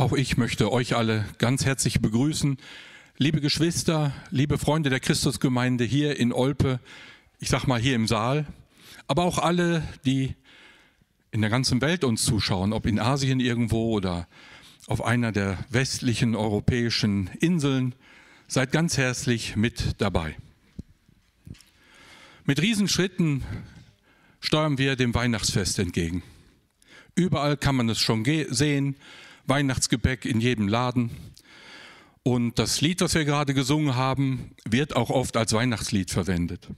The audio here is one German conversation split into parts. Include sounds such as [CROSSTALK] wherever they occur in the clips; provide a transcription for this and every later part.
Auch ich möchte euch alle ganz herzlich begrüßen. Liebe Geschwister, liebe Freunde der Christusgemeinde hier in Olpe, ich sag mal hier im Saal, aber auch alle, die in der ganzen Welt uns zuschauen, ob in Asien irgendwo oder auf einer der westlichen europäischen Inseln, seid ganz herzlich mit dabei. Mit Riesenschritten steuern wir dem Weihnachtsfest entgegen. Überall kann man es schon sehen, Weihnachtsgebäck in jedem Laden. Und das Lied, das wir gerade gesungen haben, wird auch oft als Weihnachtslied verwendet.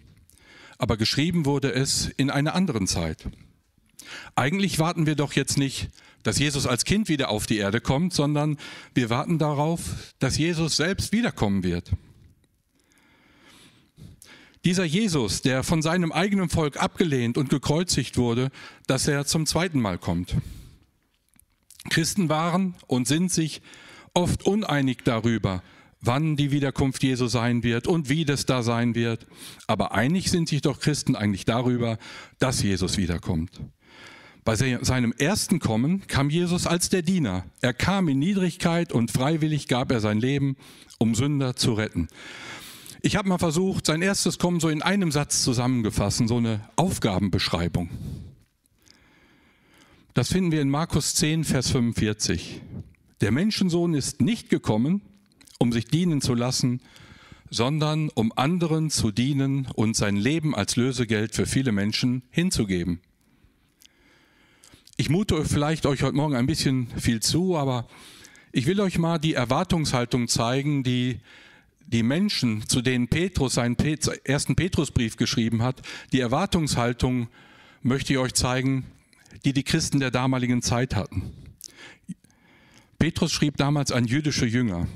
Aber geschrieben wurde es in einer anderen Zeit. Eigentlich warten wir doch jetzt nicht, dass Jesus als Kind wieder auf die Erde kommt, sondern wir warten darauf, dass Jesus selbst wiederkommen wird. Dieser Jesus, der von seinem eigenen Volk abgelehnt und gekreuzigt wurde, dass er zum zweiten Mal kommt. Christen waren und sind sich oft uneinig darüber, wann die Wiederkunft Jesu sein wird und wie das da sein wird. Aber einig sind sich doch Christen eigentlich darüber, dass Jesus wiederkommt. Bei seinem ersten Kommen kam Jesus als der Diener. Er kam in Niedrigkeit und freiwillig gab er sein Leben, um Sünder zu retten. Ich habe mal versucht, sein erstes Kommen so in einem Satz zusammengefassen, so eine Aufgabenbeschreibung. Das finden wir in Markus 10, Vers 45. Der Menschensohn ist nicht gekommen, um sich dienen zu lassen, sondern um anderen zu dienen und sein Leben als Lösegeld für viele Menschen hinzugeben. Ich mute vielleicht euch heute Morgen ein bisschen viel zu, aber ich will euch mal die Erwartungshaltung zeigen, die die Menschen, zu denen Petrus seinen ersten Petrusbrief geschrieben hat, die Erwartungshaltung möchte ich euch zeigen, die die Christen der damaligen Zeit hatten. Petrus schrieb damals an jüdische Jünger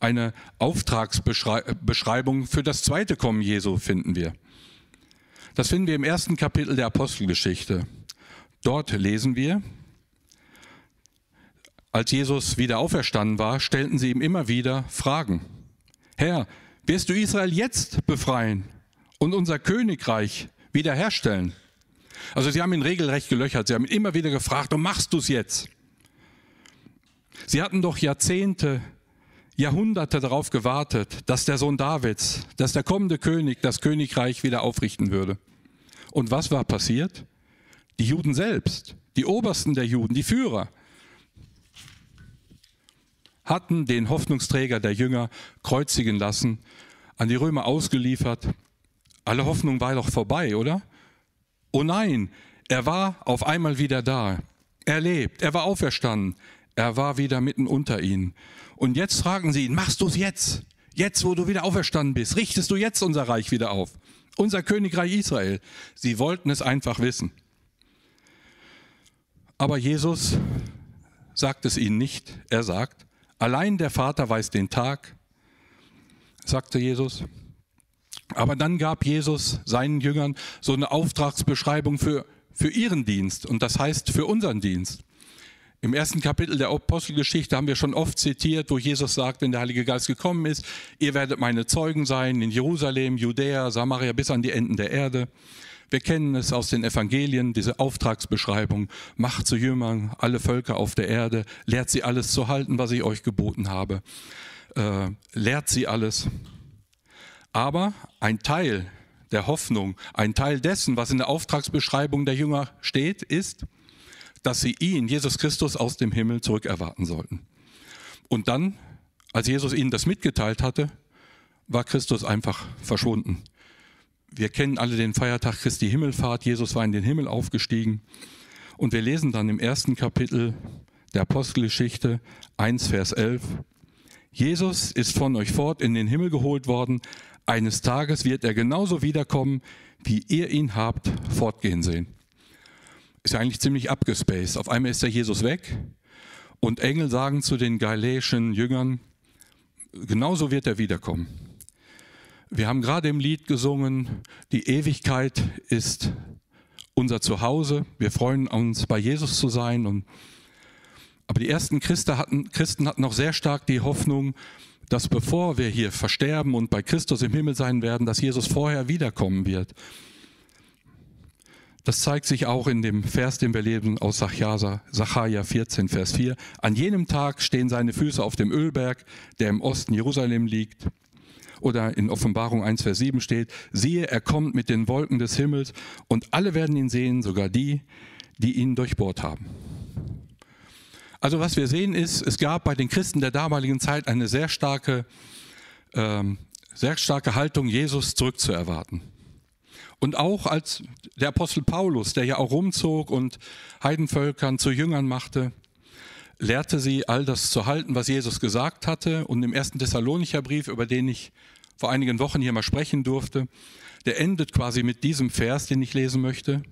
eine Auftragsbeschreibung für das zweite Kommen Jesu finden wir. Das finden wir im ersten Kapitel der Apostelgeschichte. Dort lesen wir, als Jesus wieder auferstanden war, stellten sie ihm immer wieder Fragen. Herr, wirst du Israel jetzt befreien und unser Königreich wiederherstellen? Also sie haben ihn regelrecht gelöchert. Sie haben ihn immer wieder gefragt, und machst du es jetzt? Sie hatten doch Jahrzehnte, Jahrhunderte darauf gewartet, dass der Sohn Davids, dass der kommende König das Königreich wieder aufrichten würde. Und was war passiert? Die Juden selbst, die Obersten der Juden, die Führer, hatten den Hoffnungsträger der Jünger kreuzigen lassen, an die Römer ausgeliefert. Alle Hoffnung war doch vorbei, oder? Oh nein, er war auf einmal wieder da. Er lebt, er war auferstanden, er war wieder mitten unter ihnen. Und jetzt fragen sie ihn, machst du es jetzt? Jetzt, wo du wieder auferstanden bist, richtest du jetzt unser Reich wieder auf? Unser Königreich Israel. Sie wollten es einfach wissen. Aber Jesus sagt es ihnen nicht. Er sagt, allein der Vater weiß den Tag, sagte Jesus. Aber dann gab Jesus seinen Jüngern so eine Auftragsbeschreibung für, für ihren Dienst und das heißt für unseren Dienst. Im ersten Kapitel der Apostelgeschichte haben wir schon oft zitiert, wo Jesus sagt, wenn der Heilige Geist gekommen ist, ihr werdet meine Zeugen sein in Jerusalem, Judäa, Samaria bis an die Enden der Erde. Wir kennen es aus den Evangelien, diese Auftragsbeschreibung. Macht zu Jüngern alle Völker auf der Erde, lehrt sie alles zu halten, was ich euch geboten habe. Äh, lehrt sie alles. Aber ein Teil der Hoffnung, ein Teil dessen, was in der Auftragsbeschreibung der Jünger steht, ist, dass sie ihn, Jesus Christus, aus dem Himmel zurückerwarten sollten. Und dann, als Jesus ihnen das mitgeteilt hatte, war Christus einfach verschwunden. Wir kennen alle den Feiertag Christi Himmelfahrt. Jesus war in den Himmel aufgestiegen. Und wir lesen dann im ersten Kapitel der Apostelgeschichte 1, Vers 11. Jesus ist von euch fort in den Himmel geholt worden, eines Tages wird er genauso wiederkommen, wie ihr ihn habt fortgehen sehen. Ist ja eigentlich ziemlich abgespaced. Auf einmal ist der Jesus weg und Engel sagen zu den galiläischen Jüngern, genauso wird er wiederkommen. Wir haben gerade im Lied gesungen, die Ewigkeit ist unser Zuhause. Wir freuen uns, bei Jesus zu sein. Und, aber die ersten Christen hatten, Christen hatten noch sehr stark die Hoffnung, dass bevor wir hier versterben und bei Christus im Himmel sein werden, dass Jesus vorher wiederkommen wird. Das zeigt sich auch in dem Vers, den wir lesen aus Sacharja 14, Vers 4. An jenem Tag stehen seine Füße auf dem Ölberg, der im Osten Jerusalem liegt. Oder in Offenbarung 1, Vers 7 steht, siehe, er kommt mit den Wolken des Himmels und alle werden ihn sehen, sogar die, die ihn durchbohrt haben. Also was wir sehen ist, es gab bei den Christen der damaligen Zeit eine sehr starke, ähm, sehr starke Haltung, Jesus zurückzuerwarten. Und auch als der Apostel Paulus, der ja auch rumzog und Heidenvölkern zu Jüngern machte, lehrte sie, all das zu halten, was Jesus gesagt hatte. Und im ersten Thessalonicher Brief, über den ich vor einigen Wochen hier mal sprechen durfte, der endet quasi mit diesem Vers, den ich lesen möchte.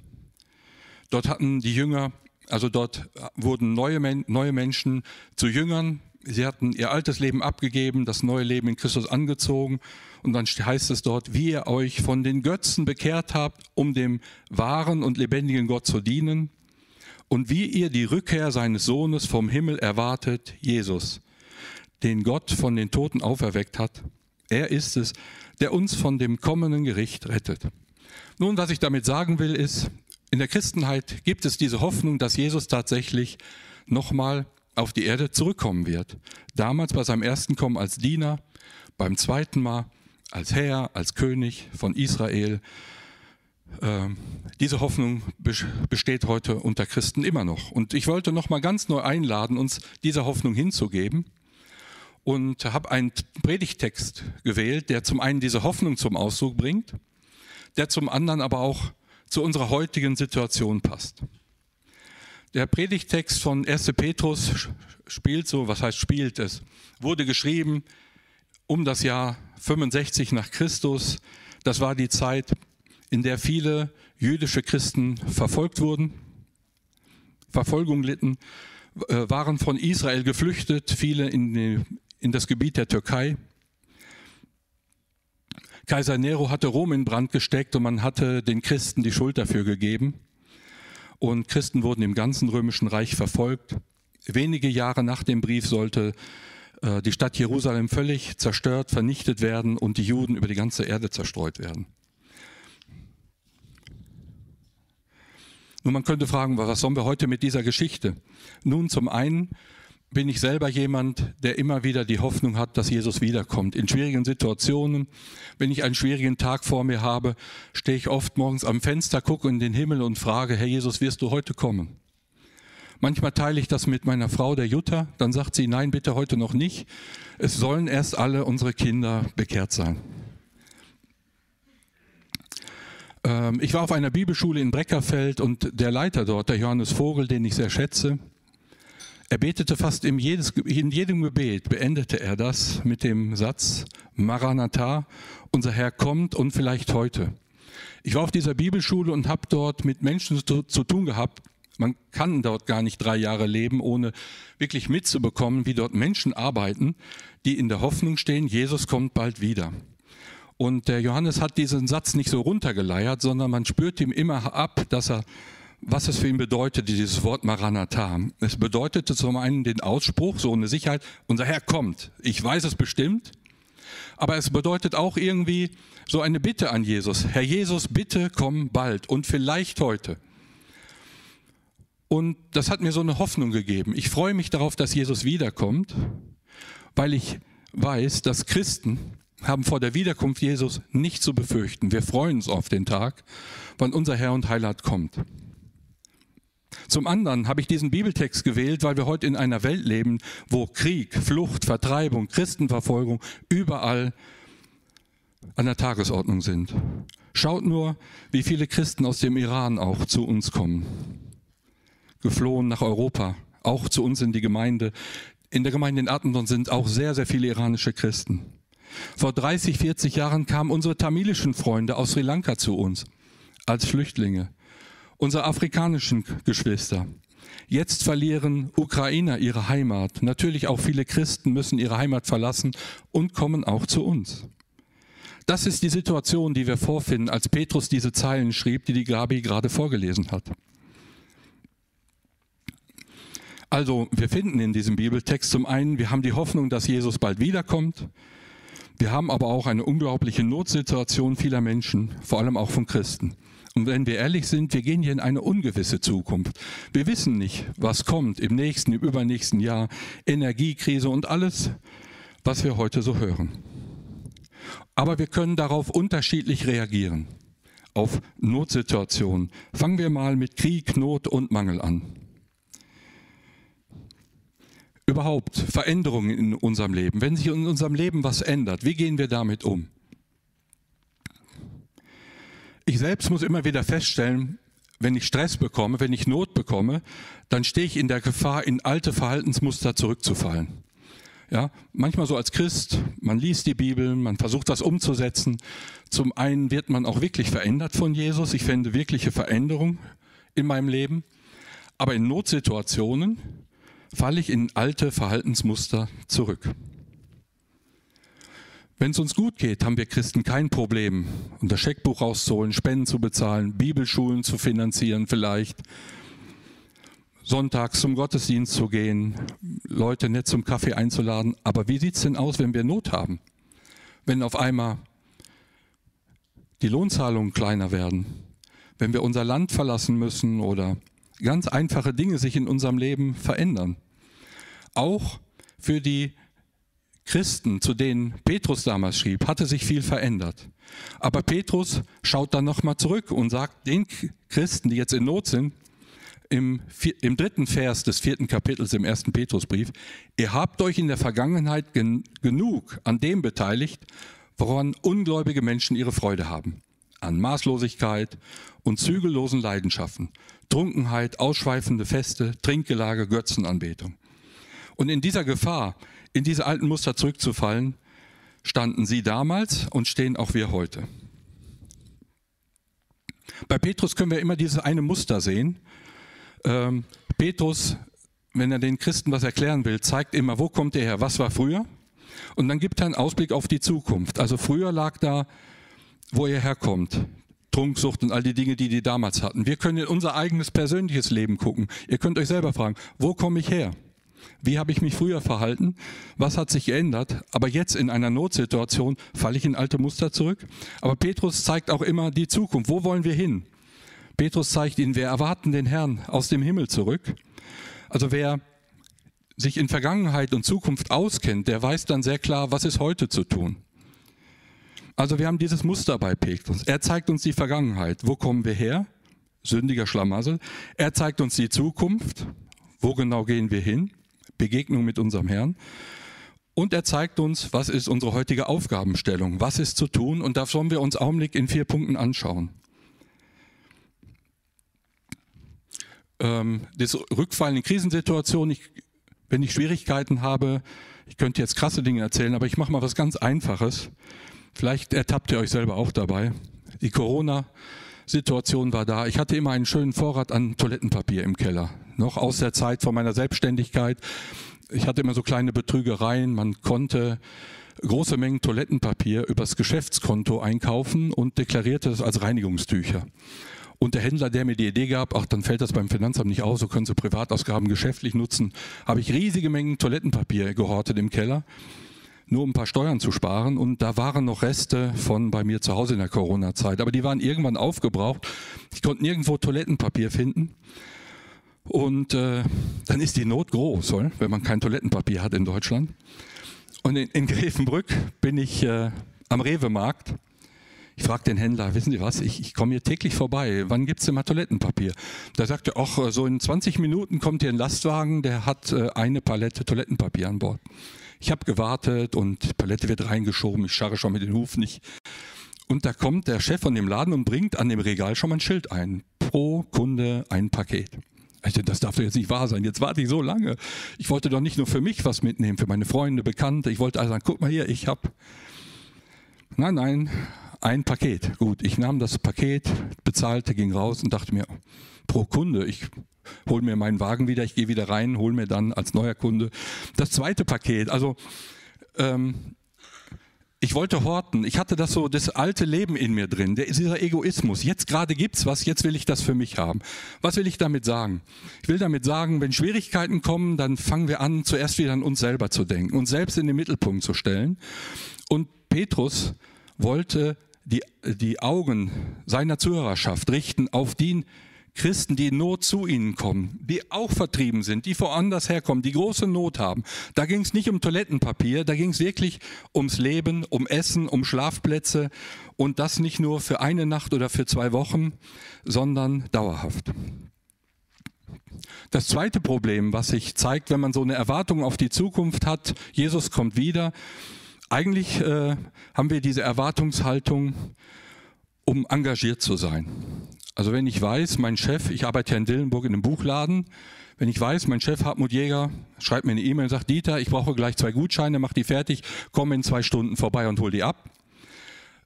Dort hatten die Jünger, also dort wurden neue, neue Menschen zu Jüngern. Sie hatten ihr altes Leben abgegeben, das neue Leben in Christus angezogen und dann heißt es dort, wie ihr euch von den Götzen bekehrt habt, um dem wahren und lebendigen Gott zu dienen. Und wie ihr die Rückkehr seines Sohnes vom Himmel erwartet, Jesus, den Gott von den Toten auferweckt hat. Er ist es, der uns von dem kommenden Gericht rettet. Nun, was ich damit sagen will, ist, in der Christenheit gibt es diese Hoffnung, dass Jesus tatsächlich nochmal auf die Erde zurückkommen wird. Damals bei seinem ersten Kommen als Diener, beim zweiten Mal als Herr, als König von Israel. Ähm, diese Hoffnung besteht heute unter Christen immer noch. Und ich wollte noch mal ganz neu einladen, uns dieser Hoffnung hinzugeben und habe einen Predigtext gewählt, der zum einen diese Hoffnung zum Ausdruck bringt, der zum anderen aber auch zu unserer heutigen Situation passt. Der Predigtext von 1. Petrus spielt so, was heißt spielt es, wurde geschrieben um das Jahr 65 nach Christus. Das war die Zeit, in der viele jüdische Christen verfolgt wurden, Verfolgung litten, äh, waren von Israel geflüchtet, viele in, die, in das Gebiet der Türkei. Kaiser Nero hatte Rom in Brand gesteckt und man hatte den Christen die Schuld dafür gegeben. Und Christen wurden im ganzen römischen Reich verfolgt. Wenige Jahre nach dem Brief sollte äh, die Stadt Jerusalem völlig zerstört, vernichtet werden und die Juden über die ganze Erde zerstreut werden. Nun, man könnte fragen, was sollen wir heute mit dieser Geschichte? Nun, zum einen bin ich selber jemand, der immer wieder die Hoffnung hat, dass Jesus wiederkommt. In schwierigen Situationen, wenn ich einen schwierigen Tag vor mir habe, stehe ich oft morgens am Fenster, gucke in den Himmel und frage, Herr Jesus, wirst du heute kommen? Manchmal teile ich das mit meiner Frau, der Jutta. Dann sagt sie, nein, bitte heute noch nicht. Es sollen erst alle unsere Kinder bekehrt sein. Ähm, ich war auf einer Bibelschule in Breckerfeld und der Leiter dort, der Johannes Vogel, den ich sehr schätze, er betete fast in, jedes, in jedem Gebet, beendete er das mit dem Satz, Maranatha, unser Herr kommt und vielleicht heute. Ich war auf dieser Bibelschule und habe dort mit Menschen zu, zu tun gehabt, man kann dort gar nicht drei Jahre leben, ohne wirklich mitzubekommen, wie dort Menschen arbeiten, die in der Hoffnung stehen, Jesus kommt bald wieder. Und der Johannes hat diesen Satz nicht so runtergeleiert, sondern man spürt ihm immer ab, dass er, was es für ihn bedeutet, dieses Wort Maranatha. Es bedeutete zum einen den Ausspruch, so eine Sicherheit, unser Herr kommt. Ich weiß es bestimmt. Aber es bedeutet auch irgendwie so eine Bitte an Jesus. Herr Jesus, bitte komm bald und vielleicht heute. Und das hat mir so eine Hoffnung gegeben. Ich freue mich darauf, dass Jesus wiederkommt, weil ich weiß, dass Christen haben vor der Wiederkunft Jesus nicht zu befürchten. Wir freuen uns auf den Tag, wann unser Herr und Heiland kommt. Zum anderen habe ich diesen Bibeltext gewählt, weil wir heute in einer Welt leben, wo Krieg, Flucht, Vertreibung, Christenverfolgung überall an der Tagesordnung sind. Schaut nur, wie viele Christen aus dem Iran auch zu uns kommen geflohen nach Europa, auch zu uns in die Gemeinde. In der Gemeinde in Attendorn sind auch sehr, sehr viele iranische Christen. Vor 30, 40 Jahren kamen unsere tamilischen Freunde aus Sri Lanka zu uns als Flüchtlinge, unsere afrikanischen Geschwister. Jetzt verlieren Ukrainer ihre Heimat. Natürlich auch viele Christen müssen ihre Heimat verlassen und kommen auch zu uns. Das ist die Situation, die wir vorfinden, als Petrus diese Zeilen schrieb, die die Gabi gerade vorgelesen hat. Also wir finden in diesem Bibeltext zum einen, wir haben die Hoffnung, dass Jesus bald wiederkommt. Wir haben aber auch eine unglaubliche Notsituation vieler Menschen, vor allem auch von Christen. Und wenn wir ehrlich sind, wir gehen hier in eine ungewisse Zukunft. Wir wissen nicht, was kommt im nächsten, im übernächsten Jahr, Energiekrise und alles, was wir heute so hören. Aber wir können darauf unterschiedlich reagieren, auf Notsituationen. Fangen wir mal mit Krieg, Not und Mangel an. Überhaupt Veränderungen in unserem Leben. Wenn sich in unserem Leben was ändert, wie gehen wir damit um? Ich selbst muss immer wieder feststellen, wenn ich Stress bekomme, wenn ich Not bekomme, dann stehe ich in der Gefahr, in alte Verhaltensmuster zurückzufallen. Ja, manchmal so als Christ, man liest die Bibel, man versucht das umzusetzen. Zum einen wird man auch wirklich verändert von Jesus. Ich fände wirkliche Veränderung in meinem Leben. Aber in Notsituationen falle ich in alte Verhaltensmuster zurück. Wenn es uns gut geht, haben wir Christen kein Problem, unser Scheckbuch rauszuholen, Spenden zu bezahlen, Bibelschulen zu finanzieren vielleicht, sonntags zum Gottesdienst zu gehen, Leute nett zum Kaffee einzuladen. Aber wie sieht es denn aus, wenn wir Not haben? Wenn auf einmal die Lohnzahlungen kleiner werden, wenn wir unser Land verlassen müssen oder ganz einfache Dinge sich in unserem Leben verändern. Auch für die Christen, zu denen Petrus damals schrieb, hatte sich viel verändert. Aber Petrus schaut dann nochmal zurück und sagt den Christen, die jetzt in Not sind, im, im, dritten Vers des vierten Kapitels im ersten Petrusbrief, ihr habt euch in der Vergangenheit gen, genug an dem beteiligt, woran ungläubige Menschen ihre Freude haben. An Maßlosigkeit und zügellosen Leidenschaften, Trunkenheit, ausschweifende Feste, Trinkgelage, Götzenanbetung. Und in dieser Gefahr, in diese alten Muster zurückzufallen, standen sie damals und stehen auch wir heute. Bei Petrus können wir immer dieses eine Muster sehen. Ähm, Petrus, wenn er den Christen was erklären will, zeigt immer, wo kommt er her, was war früher? Und dann gibt er einen Ausblick auf die Zukunft. Also früher lag da, wo er herkommt. Trunksucht und all die Dinge, die die damals hatten. Wir können in unser eigenes persönliches Leben gucken. Ihr könnt euch selber fragen, wo komme ich her? Wie habe ich mich früher verhalten? Was hat sich geändert? Aber jetzt in einer Notsituation falle ich in alte Muster zurück. Aber Petrus zeigt auch immer die Zukunft. Wo wollen wir hin? Petrus zeigt ihnen, wir erwarten den Herrn aus dem Himmel zurück. Also wer sich in Vergangenheit und Zukunft auskennt, der weiß dann sehr klar, was ist heute zu tun. Also wir haben dieses Muster bei Petrus. Er zeigt uns die Vergangenheit. Wo kommen wir her? Sündiger Schlamassel. Er zeigt uns die Zukunft. Wo genau gehen wir hin? Begegnung mit unserem Herrn. Und er zeigt uns, was ist unsere heutige Aufgabenstellung, was ist zu tun. Und das sollen wir uns Augenblick in vier Punkten anschauen. Ähm, das Rückfallen in Krisensituationen, ich, wenn ich Schwierigkeiten habe, ich könnte jetzt krasse Dinge erzählen, aber ich mache mal was ganz Einfaches. Vielleicht ertappt ihr euch selber auch dabei. Die Corona-Situation war da. Ich hatte immer einen schönen Vorrat an Toilettenpapier im Keller noch aus der Zeit von meiner Selbstständigkeit. Ich hatte immer so kleine Betrügereien. Man konnte große Mengen Toilettenpapier übers Geschäftskonto einkaufen und deklarierte das als Reinigungstücher. Und der Händler, der mir die Idee gab, ach, dann fällt das beim Finanzamt nicht aus, so können Sie Privatausgaben geschäftlich nutzen, habe ich riesige Mengen Toilettenpapier gehortet im Keller, nur um ein paar Steuern zu sparen. Und da waren noch Reste von bei mir zu Hause in der Corona-Zeit. Aber die waren irgendwann aufgebraucht. Ich konnte nirgendwo Toilettenpapier finden. Und äh, dann ist die Not groß, oder? wenn man kein Toilettenpapier hat in Deutschland. Und in, in Grevenbrück bin ich äh, am Rewe-Markt. Ich frage den Händler, wissen Sie was, ich, ich komme hier täglich vorbei, wann gibt es denn mal Toilettenpapier? Da sagte er, ach, so in 20 Minuten kommt hier ein Lastwagen, der hat äh, eine Palette Toilettenpapier an Bord. Ich habe gewartet und die Palette wird reingeschoben, ich scharre schon mit den Hufen nicht. Und da kommt der Chef von dem Laden und bringt an dem Regal schon mal ein Schild ein. Pro Kunde ein Paket. Dachte, das darf doch jetzt nicht wahr sein. Jetzt warte ich so lange. Ich wollte doch nicht nur für mich was mitnehmen, für meine Freunde, Bekannte. Ich wollte also sagen, guck mal hier, ich habe. Nein, nein, ein Paket. Gut, ich nahm das Paket, bezahlte, ging raus und dachte mir, pro Kunde, ich hole mir meinen Wagen wieder, ich gehe wieder rein, hole mir dann als neuer Kunde das zweite Paket. Also ähm, ich wollte horten. Ich hatte das so, das alte Leben in mir drin, der, dieser Egoismus. Jetzt gerade gibt's was, jetzt will ich das für mich haben. Was will ich damit sagen? Ich will damit sagen, wenn Schwierigkeiten kommen, dann fangen wir an, zuerst wieder an uns selber zu denken, uns selbst in den Mittelpunkt zu stellen. Und Petrus wollte die, die Augen seiner Zuhörerschaft richten auf die Christen, die in Not zu ihnen kommen, die auch vertrieben sind, die woanders herkommen, die große Not haben. Da ging es nicht um Toilettenpapier, da ging es wirklich ums Leben, um Essen, um Schlafplätze und das nicht nur für eine Nacht oder für zwei Wochen, sondern dauerhaft. Das zweite Problem, was sich zeigt, wenn man so eine Erwartung auf die Zukunft hat, Jesus kommt wieder, eigentlich äh, haben wir diese Erwartungshaltung, um engagiert zu sein. Also wenn ich weiß, mein Chef, ich arbeite ja in Dillenburg in einem Buchladen, wenn ich weiß, mein Chef Hartmut Jäger schreibt mir eine E-Mail und sagt, Dieter, ich brauche gleich zwei Gutscheine, mach die fertig, komm in zwei Stunden vorbei und hol die ab.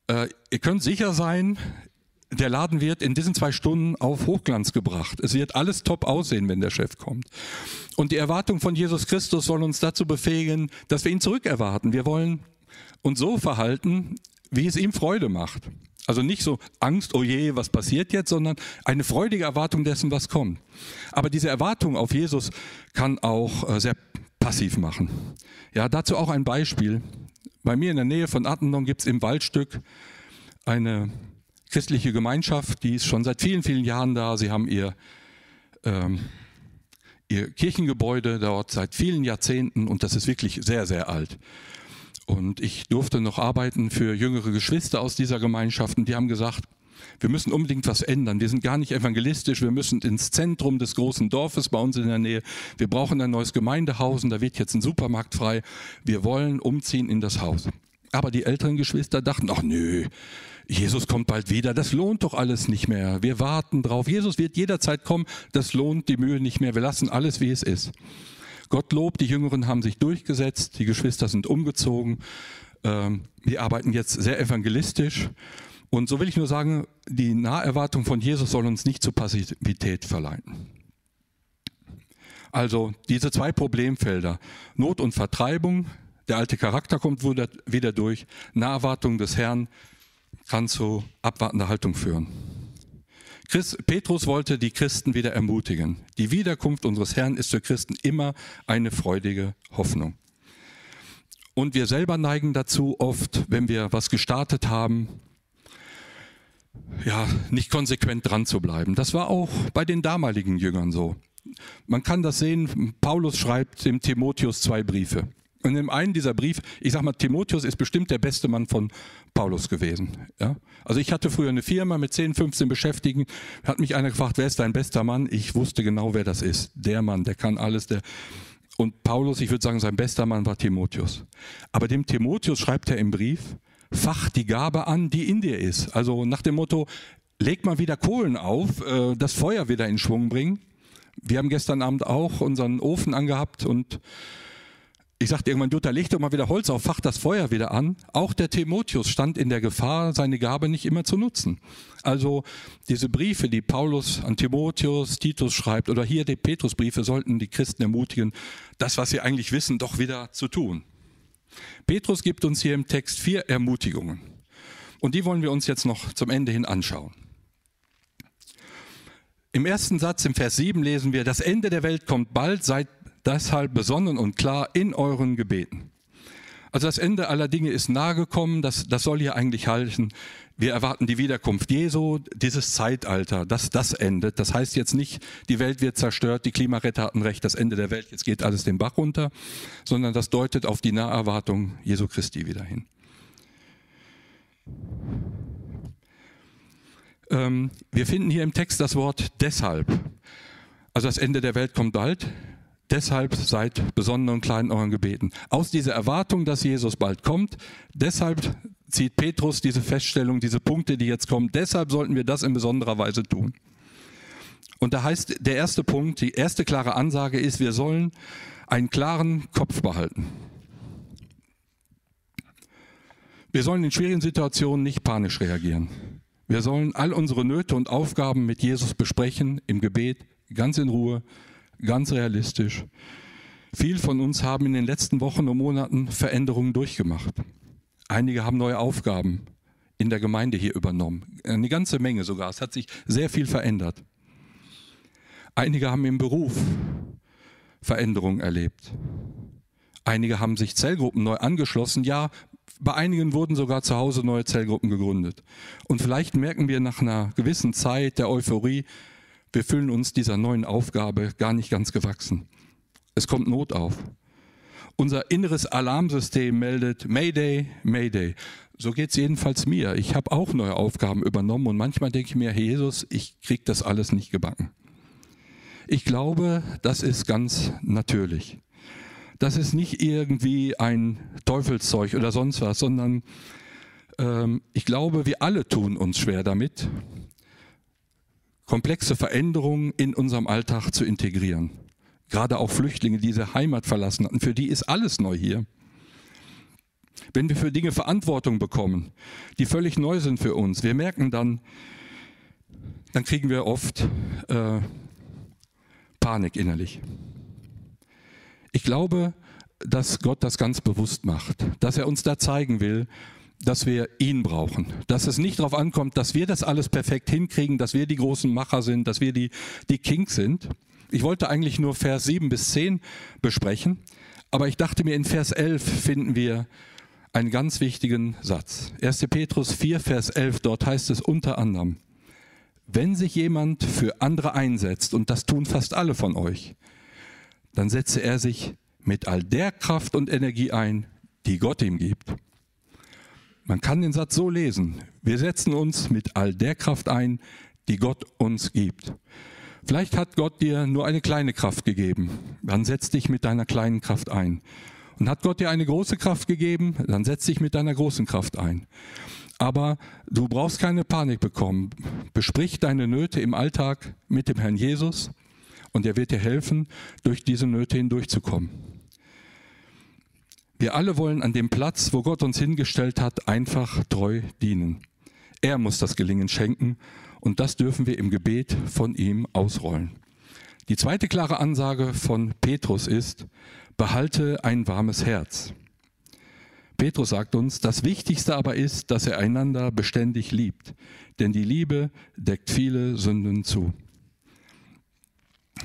Äh, ihr könnt sicher sein, der Laden wird in diesen zwei Stunden auf Hochglanz gebracht. Es wird alles top aussehen, wenn der Chef kommt. Und die Erwartung von Jesus Christus soll uns dazu befähigen, dass wir ihn zurückerwarten. Wir wollen uns so verhalten, wie es ihm Freude macht. Also nicht so Angst, oh je, was passiert jetzt, sondern eine freudige Erwartung dessen, was kommt. Aber diese Erwartung auf Jesus kann auch äh, sehr passiv machen. Ja, dazu auch ein Beispiel. Bei mir in der Nähe von Attendorn gibt es im Waldstück eine christliche Gemeinschaft, die ist schon seit vielen, vielen Jahren da. Sie haben ihr, ähm, ihr Kirchengebäude dort seit vielen Jahrzehnten und das ist wirklich sehr, sehr alt. Und ich durfte noch arbeiten für jüngere Geschwister aus dieser Gemeinschaft und die haben gesagt, wir müssen unbedingt was ändern. Wir sind gar nicht evangelistisch. Wir müssen ins Zentrum des großen Dorfes bei uns in der Nähe. Wir brauchen ein neues Gemeindehaus und da wird jetzt ein Supermarkt frei. Wir wollen umziehen in das Haus. Aber die älteren Geschwister dachten, ach nö, Jesus kommt bald wieder, das lohnt doch alles nicht mehr. Wir warten drauf. Jesus wird jederzeit kommen, das lohnt die Mühe nicht mehr. Wir lassen alles, wie es ist. Gottlob, die Jüngeren haben sich durchgesetzt, die Geschwister sind umgezogen. Ähm, wir arbeiten jetzt sehr evangelistisch. Und so will ich nur sagen, die Naherwartung von Jesus soll uns nicht zur Passivität verleiten. Also diese zwei Problemfelder, Not und Vertreibung, der alte Charakter kommt wieder durch, Naherwartung des Herrn kann zu abwartender Haltung führen. Christ, Petrus wollte die Christen wieder ermutigen. Die Wiederkunft unseres Herrn ist für Christen immer eine freudige Hoffnung. Und wir selber neigen dazu oft, wenn wir was gestartet haben, ja, nicht konsequent dran zu bleiben. Das war auch bei den damaligen Jüngern so. Man kann das sehen, Paulus schreibt dem Timotheus zwei Briefe. Und in einem dieser Brief, ich sag mal, Timotheus ist bestimmt der beste Mann von Paulus gewesen. Ja? Also ich hatte früher eine Firma mit 10, 15 Beschäftigten. Hat mich einer gefragt, wer ist dein bester Mann? Ich wusste genau, wer das ist. Der Mann, der kann alles. Der und Paulus, ich würde sagen, sein bester Mann war Timotheus. Aber dem Timotheus schreibt er im Brief, fach die Gabe an, die in dir ist. Also nach dem Motto, leg mal wieder Kohlen auf, äh, das Feuer wieder in Schwung bringen. Wir haben gestern Abend auch unseren Ofen angehabt und ich sagte irgendwann, Jutta, leg doch mal wieder Holz auf, fach das Feuer wieder an. Auch der Timotheus stand in der Gefahr, seine Gabe nicht immer zu nutzen. Also diese Briefe, die Paulus an Timotheus, Titus schreibt oder hier die Petrusbriefe, sollten die Christen ermutigen, das, was sie eigentlich wissen, doch wieder zu tun. Petrus gibt uns hier im Text vier Ermutigungen. Und die wollen wir uns jetzt noch zum Ende hin anschauen. Im ersten Satz, im Vers 7 lesen wir, das Ende der Welt kommt bald, seid Deshalb besonnen und klar in euren Gebeten. Also das Ende aller Dinge ist nahe gekommen, das, das soll hier eigentlich halten. Wir erwarten die Wiederkunft Jesu, dieses Zeitalter, dass das endet. Das heißt jetzt nicht, die Welt wird zerstört, die Klimaretter hatten recht, das Ende der Welt, jetzt geht alles den Bach runter, sondern das deutet auf die Naherwartung Jesu Christi wieder hin. Ähm, wir finden hier im Text das Wort deshalb. Also das Ende der Welt kommt bald. Deshalb seid besonnen und klein in euren Gebeten. Aus dieser Erwartung, dass Jesus bald kommt, deshalb zieht Petrus diese Feststellung, diese Punkte, die jetzt kommen, deshalb sollten wir das in besonderer Weise tun. Und da heißt der erste Punkt, die erste klare Ansage ist, wir sollen einen klaren Kopf behalten. Wir sollen in schwierigen Situationen nicht panisch reagieren. Wir sollen all unsere Nöte und Aufgaben mit Jesus besprechen, im Gebet, ganz in Ruhe, ganz realistisch. Viele von uns haben in den letzten Wochen und Monaten Veränderungen durchgemacht. Einige haben neue Aufgaben in der Gemeinde hier übernommen. Eine ganze Menge sogar. Es hat sich sehr viel verändert. Einige haben im Beruf Veränderungen erlebt. Einige haben sich Zellgruppen neu angeschlossen. Ja, Bei einigen wurden sogar zu Hause neue Zellgruppen gegründet. Und vielleicht merken wir nach einer gewissen Zeit der Euphorie, wir fühlen uns dieser neuen Aufgabe gar nicht ganz gewachsen. Es kommt Not auf. Unser inneres Alarmsystem meldet Mayday, Mayday. So geht es jedenfalls mir. Ich habe auch neue Aufgaben übernommen und manchmal denke ich mir, Herr Jesus, ich kriege das alles nicht gebacken. Ich glaube, das ist ganz natürlich. Das ist nicht irgendwie ein Teufelszeug oder sonst was, sondern ähm, ich glaube, wir alle tun uns schwer damit, komplexe Veränderungen in unserem Alltag zu integrieren. Gerade auch Flüchtlinge, die diese Heimat verlassen hatten, für die ist alles neu hier. Wenn wir für Dinge Verantwortung bekommen, die völlig neu sind für uns, wir merken dann, dann kriegen wir oft äh, Panik innerlich. Ich glaube, dass Gott das ganz bewusst macht, dass er uns da zeigen will, dass wir ihn brauchen, dass es nicht darauf ankommt, dass wir das alles perfekt hinkriegen, dass wir die großen Macher sind, dass wir die, die Kings sind. Ich wollte eigentlich nur Vers 7 bis 10 besprechen, aber ich dachte mir, in Vers 11 finden wir einen ganz wichtigen Satz. 1. Petrus 4, Vers 11, dort heißt es unter anderem, wenn sich jemand für andere einsetzt, und das tun fast alle von euch, dann setze er sich mit all der Kraft und Energie ein, die Gott ihm gibt. Man kann den Satz so lesen, wir setzen uns mit all der Kraft ein, die Gott uns gibt. Vielleicht hat Gott dir nur eine kleine Kraft gegeben, dann setz dich mit deiner kleinen Kraft ein. Und hat Gott dir eine große Kraft gegeben, dann setz dich mit deiner großen Kraft ein. Aber du brauchst keine Panik bekommen. Besprich deine Nöte im Alltag mit dem Herrn Jesus und er wird dir helfen, durch diese Nöte hindurchzukommen. Wir alle wollen an dem Platz, wo Gott uns hingestellt hat, einfach treu dienen. Er muss das Gelingen schenken und das dürfen wir im Gebet von ihm ausrollen. Die zweite klare Ansage von Petrus ist, behalte ein warmes Herz. Petrus sagt uns, das Wichtigste aber ist, dass er einander beständig liebt, denn die Liebe deckt viele Sünden zu.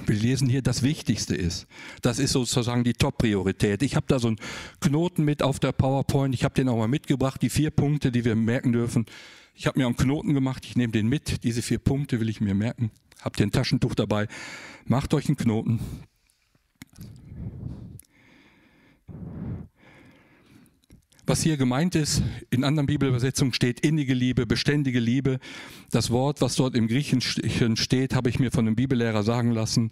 Wir lesen hier, das Wichtigste ist. Das ist sozusagen die Top-Priorität. Ich habe da so einen Knoten mit auf der PowerPoint. Ich habe den auch mal mitgebracht, die vier Punkte, die wir merken dürfen. Ich habe mir einen Knoten gemacht, ich nehme den mit. Diese vier Punkte will ich mir merken. Habt ihr ein Taschentuch dabei? Macht euch einen Knoten. Was hier gemeint ist, in anderen Bibelübersetzungen steht innige Liebe, beständige Liebe. Das Wort, was dort im Griechischen steht, habe ich mir von einem Bibellehrer sagen lassen,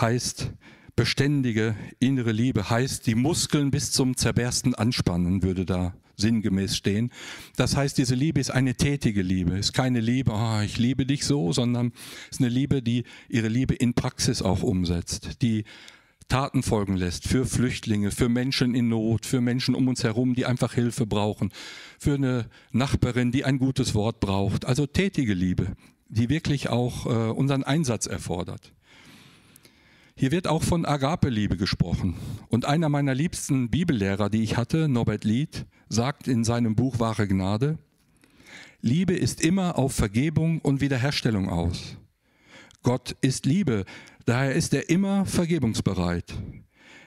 heißt beständige innere Liebe, heißt die Muskeln bis zum Zerbersten anspannen, würde da sinngemäß stehen. Das heißt, diese Liebe ist eine tätige Liebe, ist keine Liebe, oh, ich liebe dich so, sondern ist eine Liebe, die ihre Liebe in Praxis auch umsetzt, die Taten folgen lässt für Flüchtlinge, für Menschen in Not, für Menschen um uns herum, die einfach Hilfe brauchen, für eine Nachbarin, die ein gutes Wort braucht. Also tätige Liebe, die wirklich auch äh, unseren Einsatz erfordert. Hier wird auch von Agape-Liebe gesprochen. Und einer meiner liebsten Bibellehrer, die ich hatte, Norbert Lied, sagt in seinem Buch Wahre Gnade, Liebe ist immer auf Vergebung und Wiederherstellung aus. Gott ist Liebe, daher ist er immer vergebungsbereit.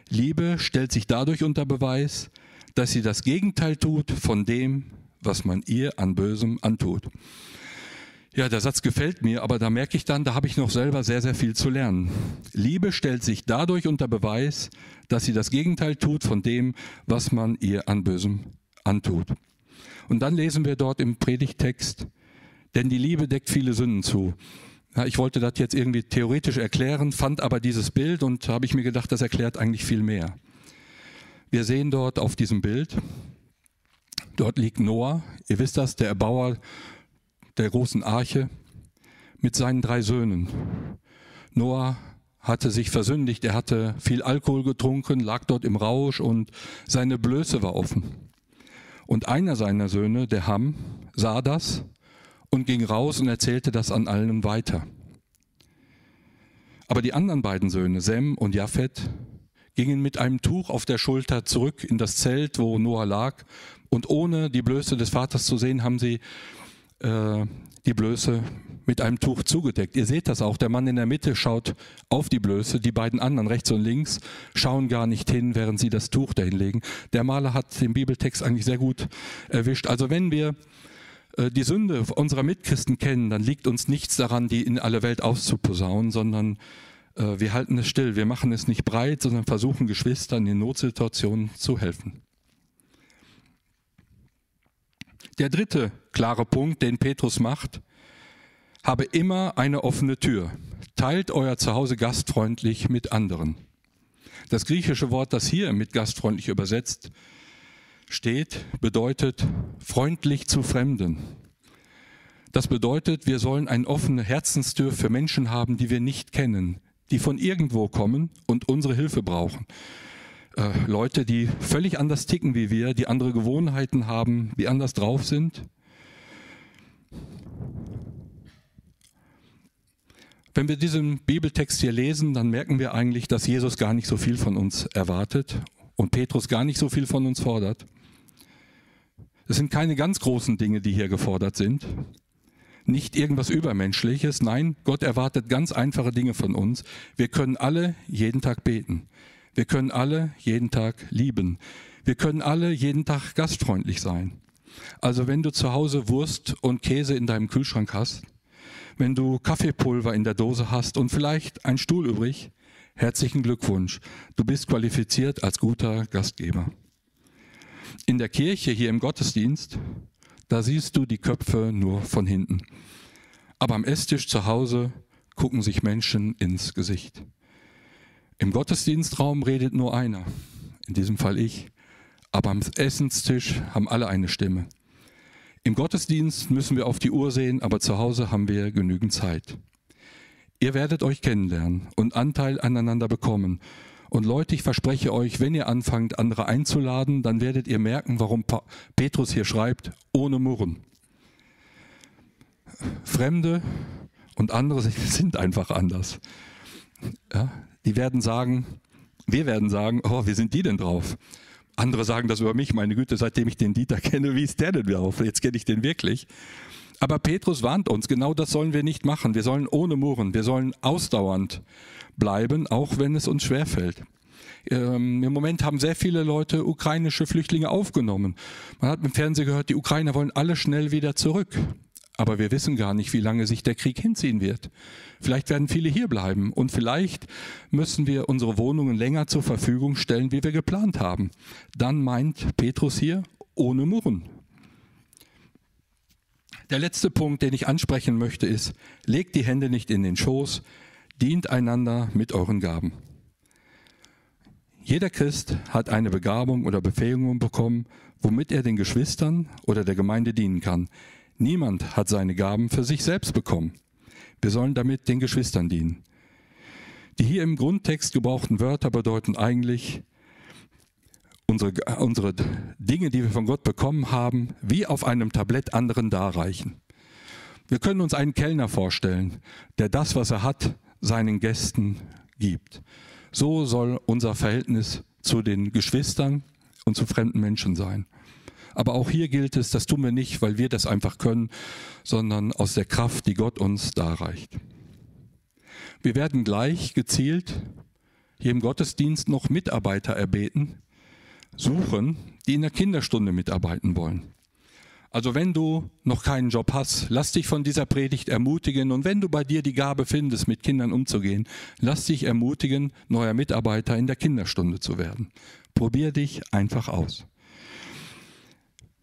Liebe stellt sich dadurch unter Beweis, dass sie das Gegenteil tut von dem, was man ihr an Bösem antut. Ja, der Satz gefällt mir, aber da merke ich dann, da habe ich noch selber sehr, sehr viel zu lernen. Liebe stellt sich dadurch unter Beweis, dass sie das Gegenteil tut von dem, was man ihr an Bösem antut. Und dann lesen wir dort im Predigtext, denn die Liebe deckt viele Sünden zu. Ja, ich wollte das jetzt irgendwie theoretisch erklären, fand aber dieses Bild und habe ich mir gedacht, das erklärt eigentlich viel mehr. Wir sehen dort auf diesem Bild, dort liegt Noah, ihr wisst das, der Erbauer der großen Arche, mit seinen drei Söhnen. Noah hatte sich versündigt, er hatte viel Alkohol getrunken, lag dort im Rausch und seine Blöße war offen. Und einer seiner Söhne, der Ham, sah das und ging raus und erzählte das an allen weiter. Aber die anderen beiden Söhne, Sem und Japhet, gingen mit einem Tuch auf der Schulter zurück in das Zelt, wo Noah lag, und ohne die Blöße des Vaters zu sehen, haben sie äh, die Blöße mit einem Tuch zugedeckt. Ihr seht das auch, der Mann in der Mitte schaut auf die Blöße, die beiden anderen rechts und links schauen gar nicht hin, während sie das Tuch dahin legen. Der Maler hat den Bibeltext eigentlich sehr gut erwischt. Also wenn wir die Sünde unserer Mitchristen kennen, dann liegt uns nichts daran, die in alle Welt auszuposaunen, sondern äh, wir halten es still. Wir machen es nicht breit, sondern versuchen Geschwistern in Notsituationen zu helfen. Der dritte klare Punkt, den Petrus macht, habe immer eine offene Tür. Teilt euer Zuhause gastfreundlich mit anderen. Das griechische Wort, das hier mit gastfreundlich übersetzt steht, bedeutet freundlich zu Fremden. Das bedeutet, wir sollen eine offene Herzenstür für Menschen haben, die wir nicht kennen, die von irgendwo kommen und unsere Hilfe brauchen. Äh, Leute, die völlig anders ticken wie wir, die andere Gewohnheiten haben, die anders drauf sind. Wenn wir diesen Bibeltext hier lesen, dann merken wir eigentlich, dass Jesus gar nicht so viel von uns erwartet und Petrus gar nicht so viel von uns fordert. Es sind keine ganz großen Dinge, die hier gefordert sind. Nicht irgendwas Übermenschliches. Nein, Gott erwartet ganz einfache Dinge von uns. Wir können alle jeden Tag beten. Wir können alle jeden Tag lieben. Wir können alle jeden Tag gastfreundlich sein. Also wenn du zu Hause Wurst und Käse in deinem Kühlschrank hast, wenn du Kaffeepulver in der Dose hast und vielleicht ein Stuhl übrig, herzlichen Glückwunsch. Du bist qualifiziert als guter Gastgeber. In der Kirche, hier im Gottesdienst, da siehst du die Köpfe nur von hinten. Aber am Esstisch zu Hause gucken sich Menschen ins Gesicht. Im Gottesdienstraum redet nur einer, in diesem Fall ich, aber am Essenstisch haben alle eine Stimme. Im Gottesdienst müssen wir auf die Uhr sehen, aber zu Hause haben wir genügend Zeit. Ihr werdet euch kennenlernen und Anteil aneinander bekommen. Und Leute, ich verspreche euch, wenn ihr anfangt, andere einzuladen, dann werdet ihr merken, warum Petrus hier schreibt, ohne Murren. Fremde und andere [LAUGHS] sind einfach anders. Ja, die werden sagen, wir werden sagen, oh, wie sind die denn drauf? Andere sagen das über mich, meine Güte, seitdem ich den Dieter kenne, wie ist der denn drauf? Jetzt kenne ich den wirklich. Aber Petrus warnt uns, genau das sollen wir nicht machen. Wir sollen ohne Murren, wir sollen ausdauernd bleiben, auch wenn es uns schwerfällt. Ähm, Im Moment haben sehr viele Leute ukrainische Flüchtlinge aufgenommen. Man hat im Fernsehen gehört, die Ukrainer wollen alle schnell wieder zurück. Aber wir wissen gar nicht, wie lange sich der Krieg hinziehen wird. Vielleicht werden viele hier bleiben und vielleicht müssen wir unsere Wohnungen länger zur Verfügung stellen, wie wir geplant haben. Dann meint Petrus hier ohne Murren. Der letzte Punkt, den ich ansprechen möchte, ist, legt die Hände nicht in den Schoß, dient einander mit euren Gaben. Jeder Christ hat eine Begabung oder Befähigung bekommen, womit er den Geschwistern oder der Gemeinde dienen kann. Niemand hat seine Gaben für sich selbst bekommen. Wir sollen damit den Geschwistern dienen. Die hier im Grundtext gebrauchten Wörter bedeuten eigentlich, unsere, unsere Dinge, die wir von Gott bekommen haben, wie auf einem Tablett anderen darreichen. Wir können uns einen Kellner vorstellen, der das, was er hat, seinen Gästen gibt. So soll unser Verhältnis zu den Geschwistern und zu fremden Menschen sein. Aber auch hier gilt es, das tun wir nicht, weil wir das einfach können, sondern aus der Kraft, die Gott uns darreicht. Wir werden gleich gezielt hier im Gottesdienst noch Mitarbeiter erbeten, suchen, die in der Kinderstunde mitarbeiten wollen. Also wenn du noch keinen Job hast, lass dich von dieser Predigt ermutigen und wenn du bei dir die Gabe findest, mit Kindern umzugehen, lass dich ermutigen, neuer Mitarbeiter in der Kinderstunde zu werden. Probier dich einfach aus.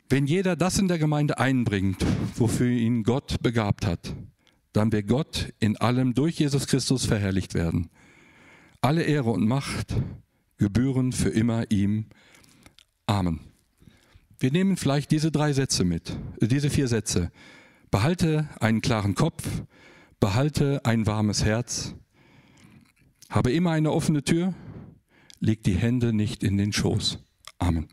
Wenn jeder das in der Gemeinde einbringt, wofür ihn Gott begabt hat, dann wird Gott in allem durch Jesus Christus verherrlicht werden. Alle Ehre und Macht gebühren für immer ihm. Amen. Wir nehmen vielleicht diese drei Sätze mit, diese vier Sätze. Behalte einen klaren Kopf, behalte ein warmes Herz, habe immer eine offene Tür, leg die Hände nicht in den Schoß. Amen.